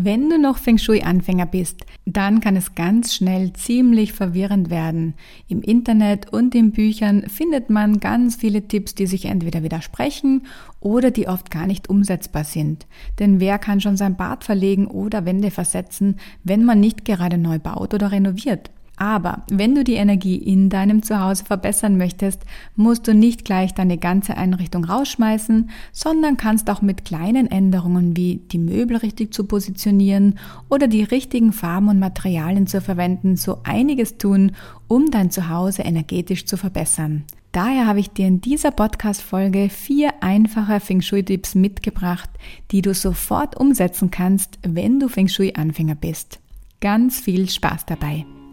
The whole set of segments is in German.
Wenn du noch Feng Shui-Anfänger bist, dann kann es ganz schnell ziemlich verwirrend werden. Im Internet und in Büchern findet man ganz viele Tipps, die sich entweder widersprechen oder die oft gar nicht umsetzbar sind. Denn wer kann schon sein Bad verlegen oder Wände versetzen, wenn man nicht gerade neu baut oder renoviert? Aber wenn du die Energie in deinem Zuhause verbessern möchtest, musst du nicht gleich deine ganze Einrichtung rausschmeißen, sondern kannst auch mit kleinen Änderungen wie die Möbel richtig zu positionieren oder die richtigen Farben und Materialien zu verwenden so einiges tun, um dein Zuhause energetisch zu verbessern. Daher habe ich dir in dieser Podcast-Folge vier einfache Feng Shui-Tipps mitgebracht, die du sofort umsetzen kannst, wenn du Feng Shui-Anfänger bist. Ganz viel Spaß dabei!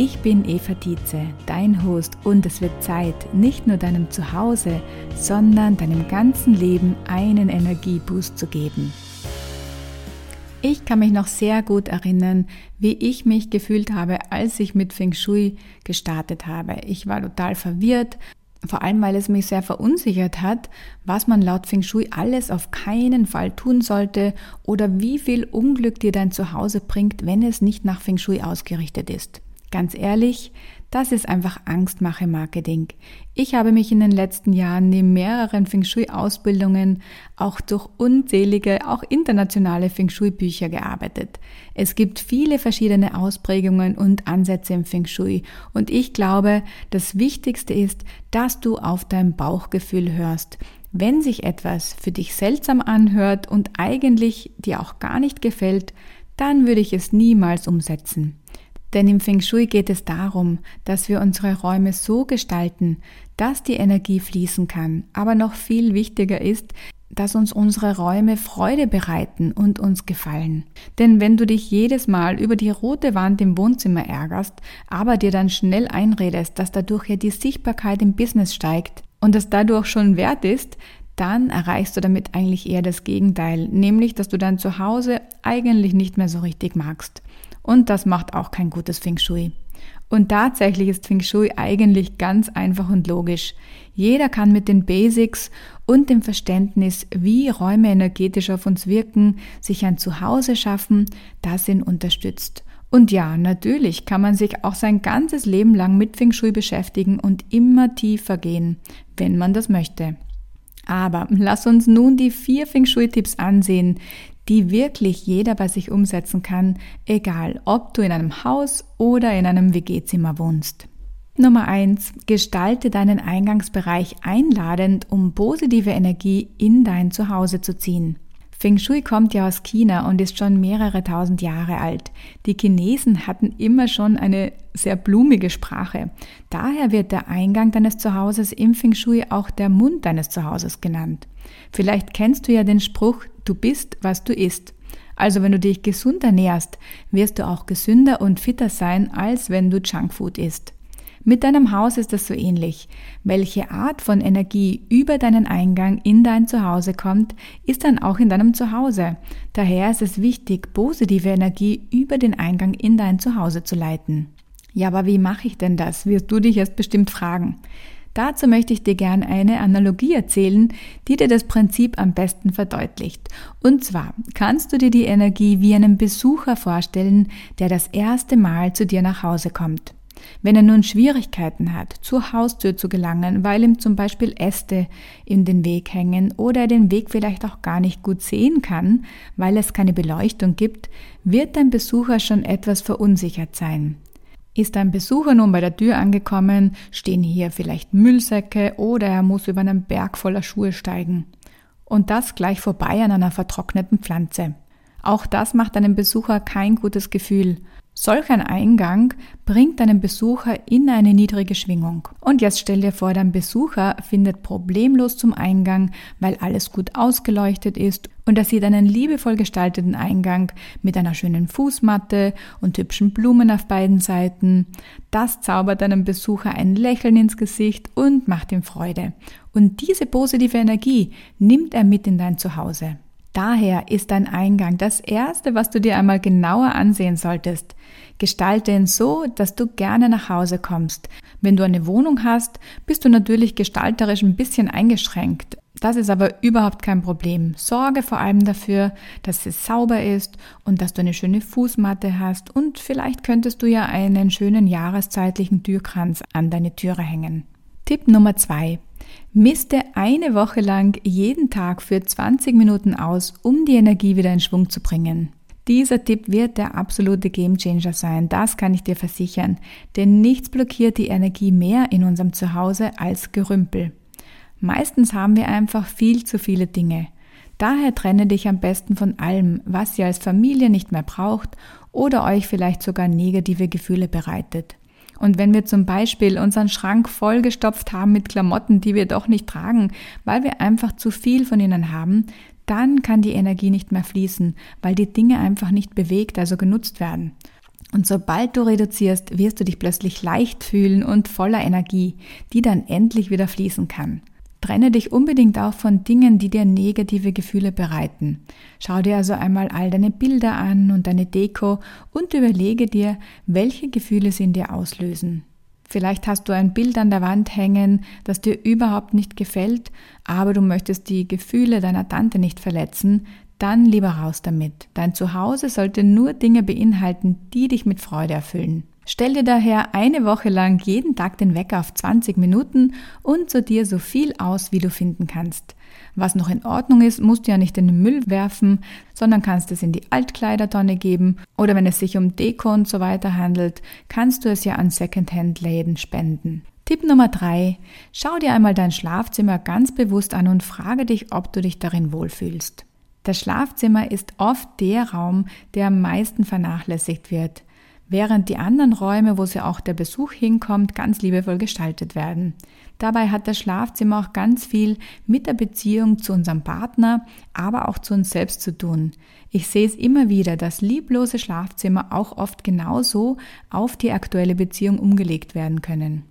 Ich bin Eva Dietze, dein Host und es wird Zeit, nicht nur deinem Zuhause, sondern deinem ganzen Leben einen Energieboost zu geben. Ich kann mich noch sehr gut erinnern, wie ich mich gefühlt habe, als ich mit Feng Shui gestartet habe. Ich war total verwirrt, vor allem weil es mich sehr verunsichert hat, was man laut Feng Shui alles auf keinen Fall tun sollte oder wie viel Unglück dir dein Zuhause bringt, wenn es nicht nach Feng Shui ausgerichtet ist. Ganz ehrlich, das ist einfach Angstmache-Marketing. Ich habe mich in den letzten Jahren neben mehreren Feng Shui-Ausbildungen auch durch unzählige, auch internationale Feng Shui-Bücher gearbeitet. Es gibt viele verschiedene Ausprägungen und Ansätze im Feng Shui und ich glaube, das Wichtigste ist, dass du auf dein Bauchgefühl hörst. Wenn sich etwas für dich seltsam anhört und eigentlich dir auch gar nicht gefällt, dann würde ich es niemals umsetzen. Denn im Feng Shui geht es darum, dass wir unsere Räume so gestalten, dass die Energie fließen kann. Aber noch viel wichtiger ist, dass uns unsere Räume Freude bereiten und uns gefallen. Denn wenn du dich jedes Mal über die rote Wand im Wohnzimmer ärgerst, aber dir dann schnell einredest, dass dadurch ja die Sichtbarkeit im Business steigt und es dadurch schon wert ist, dann erreichst du damit eigentlich eher das Gegenteil, nämlich dass du dein Zuhause eigentlich nicht mehr so richtig magst. Und das macht auch kein gutes Feng Shui. Und tatsächlich ist Feng Shui eigentlich ganz einfach und logisch. Jeder kann mit den Basics und dem Verständnis, wie Räume energetisch auf uns wirken, sich ein Zuhause schaffen, das ihn unterstützt. Und ja, natürlich kann man sich auch sein ganzes Leben lang mit Feng Shui beschäftigen und immer tiefer gehen, wenn man das möchte. Aber lass uns nun die vier Feng Shui-Tipps ansehen, die wirklich jeder bei sich umsetzen kann, egal ob du in einem Haus oder in einem WG-Zimmer wohnst. Nummer eins: Gestalte deinen Eingangsbereich einladend, um positive Energie in dein Zuhause zu ziehen. Feng Shui kommt ja aus China und ist schon mehrere tausend Jahre alt. Die Chinesen hatten immer schon eine sehr blumige Sprache. Daher wird der Eingang deines Zuhauses im Feng Shui auch der Mund deines Zuhauses genannt. Vielleicht kennst du ja den Spruch, du bist, was du isst. Also wenn du dich gesund ernährst, wirst du auch gesünder und fitter sein, als wenn du Junkfood isst. Mit deinem Haus ist es so ähnlich. Welche Art von Energie über deinen Eingang in dein Zuhause kommt, ist dann auch in deinem Zuhause. Daher ist es wichtig, positive Energie über den Eingang in dein Zuhause zu leiten. Ja, aber wie mache ich denn das? Wirst du dich jetzt bestimmt fragen. Dazu möchte ich dir gerne eine Analogie erzählen, die dir das Prinzip am besten verdeutlicht. Und zwar kannst du dir die Energie wie einen Besucher vorstellen, der das erste Mal zu dir nach Hause kommt. Wenn er nun Schwierigkeiten hat, zur Haustür zu gelangen, weil ihm zum Beispiel Äste in den Weg hängen oder er den Weg vielleicht auch gar nicht gut sehen kann, weil es keine Beleuchtung gibt, wird dein Besucher schon etwas verunsichert sein. Ist ein Besucher nun bei der Tür angekommen, stehen hier vielleicht Müllsäcke oder er muss über einen Berg voller Schuhe steigen. Und das gleich vorbei an einer vertrockneten Pflanze. Auch das macht einem Besucher kein gutes Gefühl Solch ein Eingang bringt deinen Besucher in eine niedrige Schwingung. Und jetzt stell dir vor, dein Besucher findet problemlos zum Eingang, weil alles gut ausgeleuchtet ist und er sieht einen liebevoll gestalteten Eingang mit einer schönen Fußmatte und hübschen Blumen auf beiden Seiten. Das zaubert deinem Besucher ein Lächeln ins Gesicht und macht ihm Freude. Und diese positive Energie nimmt er mit in dein Zuhause. Daher ist dein Eingang das Erste, was du dir einmal genauer ansehen solltest. Gestalte ihn so, dass du gerne nach Hause kommst. Wenn du eine Wohnung hast, bist du natürlich gestalterisch ein bisschen eingeschränkt. Das ist aber überhaupt kein Problem. Sorge vor allem dafür, dass es sauber ist und dass du eine schöne Fußmatte hast und vielleicht könntest du ja einen schönen jahreszeitlichen Türkranz an deine Türe hängen. Tipp Nummer zwei: Miste eine Woche lang jeden Tag für 20 Minuten aus, um die Energie wieder in Schwung zu bringen. Dieser Tipp wird der absolute Gamechanger sein, das kann ich dir versichern, denn nichts blockiert die Energie mehr in unserem Zuhause als Gerümpel. Meistens haben wir einfach viel zu viele Dinge. Daher trenne dich am besten von allem, was ihr als Familie nicht mehr braucht oder euch vielleicht sogar negative Gefühle bereitet. Und wenn wir zum Beispiel unseren Schrank vollgestopft haben mit Klamotten, die wir doch nicht tragen, weil wir einfach zu viel von ihnen haben, dann kann die Energie nicht mehr fließen, weil die Dinge einfach nicht bewegt, also genutzt werden. Und sobald du reduzierst, wirst du dich plötzlich leicht fühlen und voller Energie, die dann endlich wieder fließen kann. Trenne dich unbedingt auch von Dingen, die dir negative Gefühle bereiten. Schau dir also einmal all deine Bilder an und deine Deko und überlege dir, welche Gefühle sie in dir auslösen. Vielleicht hast du ein Bild an der Wand hängen, das dir überhaupt nicht gefällt, aber du möchtest die Gefühle deiner Tante nicht verletzen, dann lieber raus damit. Dein Zuhause sollte nur Dinge beinhalten, die dich mit Freude erfüllen. Stell dir daher eine Woche lang jeden Tag den Wecker auf 20 Minuten und zu dir so viel aus, wie du finden kannst. Was noch in Ordnung ist, musst du ja nicht in den Müll werfen, sondern kannst es in die Altkleidertonne geben oder wenn es sich um Deko und so weiter handelt, kannst du es ja an Secondhand-Läden spenden. Tipp Nummer drei: Schau dir einmal dein Schlafzimmer ganz bewusst an und frage dich, ob du dich darin wohlfühlst. Das Schlafzimmer ist oft der Raum, der am meisten vernachlässigt wird während die anderen Räume, wo sie auch der Besuch hinkommt, ganz liebevoll gestaltet werden. Dabei hat das Schlafzimmer auch ganz viel mit der Beziehung zu unserem Partner, aber auch zu uns selbst zu tun. Ich sehe es immer wieder, dass lieblose Schlafzimmer auch oft genauso auf die aktuelle Beziehung umgelegt werden können.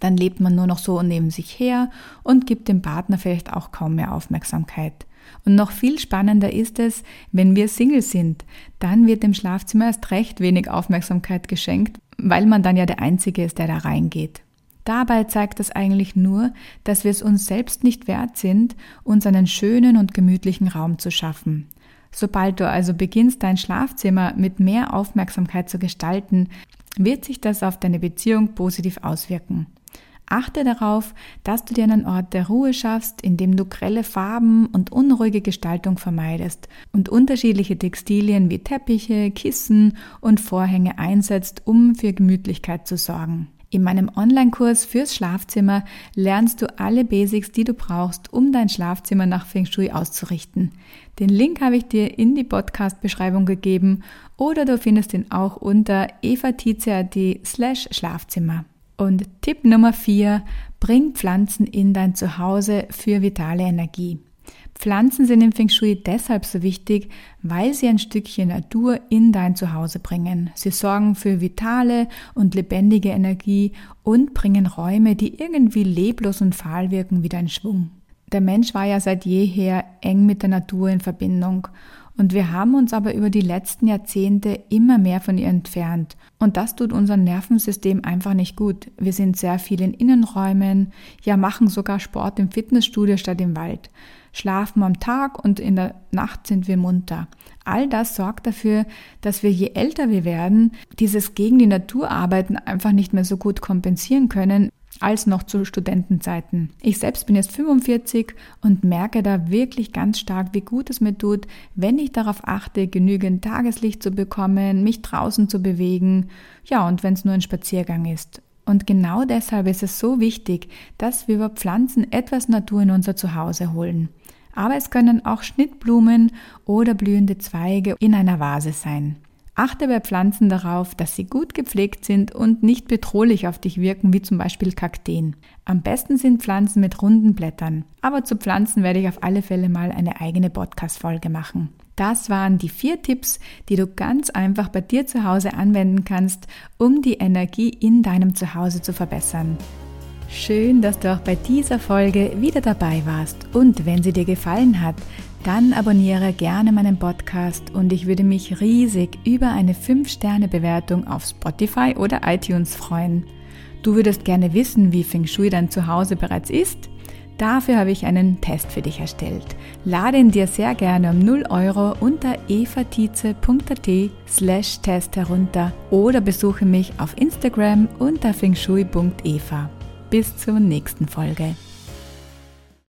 Dann lebt man nur noch so neben sich her und gibt dem Partner vielleicht auch kaum mehr Aufmerksamkeit. Und noch viel spannender ist es, wenn wir Single sind, dann wird dem Schlafzimmer erst recht wenig Aufmerksamkeit geschenkt, weil man dann ja der Einzige ist, der da reingeht. Dabei zeigt das eigentlich nur, dass wir es uns selbst nicht wert sind, uns einen schönen und gemütlichen Raum zu schaffen. Sobald du also beginnst, dein Schlafzimmer mit mehr Aufmerksamkeit zu gestalten, wird sich das auf deine Beziehung positiv auswirken. Achte darauf, dass du dir einen Ort der Ruhe schaffst, in dem du grelle Farben und unruhige Gestaltung vermeidest und unterschiedliche Textilien wie Teppiche, Kissen und Vorhänge einsetzt, um für Gemütlichkeit zu sorgen. In meinem Online-Kurs fürs Schlafzimmer lernst du alle Basics, die du brauchst, um dein Schlafzimmer nach Feng Shui auszurichten. Den Link habe ich dir in die Podcast-Beschreibung gegeben oder du findest ihn auch unter evatizia.at slash Schlafzimmer. Und Tipp Nummer 4, bring Pflanzen in dein Zuhause für vitale Energie. Pflanzen sind im Feng Shui deshalb so wichtig, weil sie ein Stückchen Natur in dein Zuhause bringen. Sie sorgen für vitale und lebendige Energie und bringen Räume, die irgendwie leblos und fahl wirken, wieder in Schwung. Der Mensch war ja seit jeher eng mit der Natur in Verbindung und wir haben uns aber über die letzten Jahrzehnte immer mehr von ihr entfernt. Und das tut unser Nervensystem einfach nicht gut. Wir sind sehr viel in Innenräumen, ja machen sogar Sport im Fitnessstudio statt im Wald, schlafen am Tag und in der Nacht sind wir munter. All das sorgt dafür, dass wir je älter wir werden, dieses gegen die Natur arbeiten einfach nicht mehr so gut kompensieren können, als noch zu Studentenzeiten. Ich selbst bin jetzt 45 und merke da wirklich ganz stark, wie gut es mir tut, wenn ich darauf achte, genügend Tageslicht zu bekommen, mich draußen zu bewegen, ja, und wenn es nur ein Spaziergang ist. Und genau deshalb ist es so wichtig, dass wir über Pflanzen etwas Natur in unser Zuhause holen. Aber es können auch Schnittblumen oder blühende Zweige in einer Vase sein. Achte bei Pflanzen darauf, dass sie gut gepflegt sind und nicht bedrohlich auf dich wirken, wie zum Beispiel Kakteen. Am besten sind Pflanzen mit runden Blättern, aber zu Pflanzen werde ich auf alle Fälle mal eine eigene Podcast-Folge machen. Das waren die vier Tipps, die du ganz einfach bei dir zu Hause anwenden kannst, um die Energie in deinem Zuhause zu verbessern. Schön, dass du auch bei dieser Folge wieder dabei warst und wenn sie dir gefallen hat, dann abonniere gerne meinen Podcast und ich würde mich riesig über eine 5-Sterne-Bewertung auf Spotify oder iTunes freuen. Du würdest gerne wissen, wie Feng Shui dein Zuhause bereits ist? Dafür habe ich einen Test für dich erstellt. Lade ihn dir sehr gerne um 0 Euro unter evatize.at slash Test herunter oder besuche mich auf Instagram unter fengshui.eva. Bis zur nächsten Folge.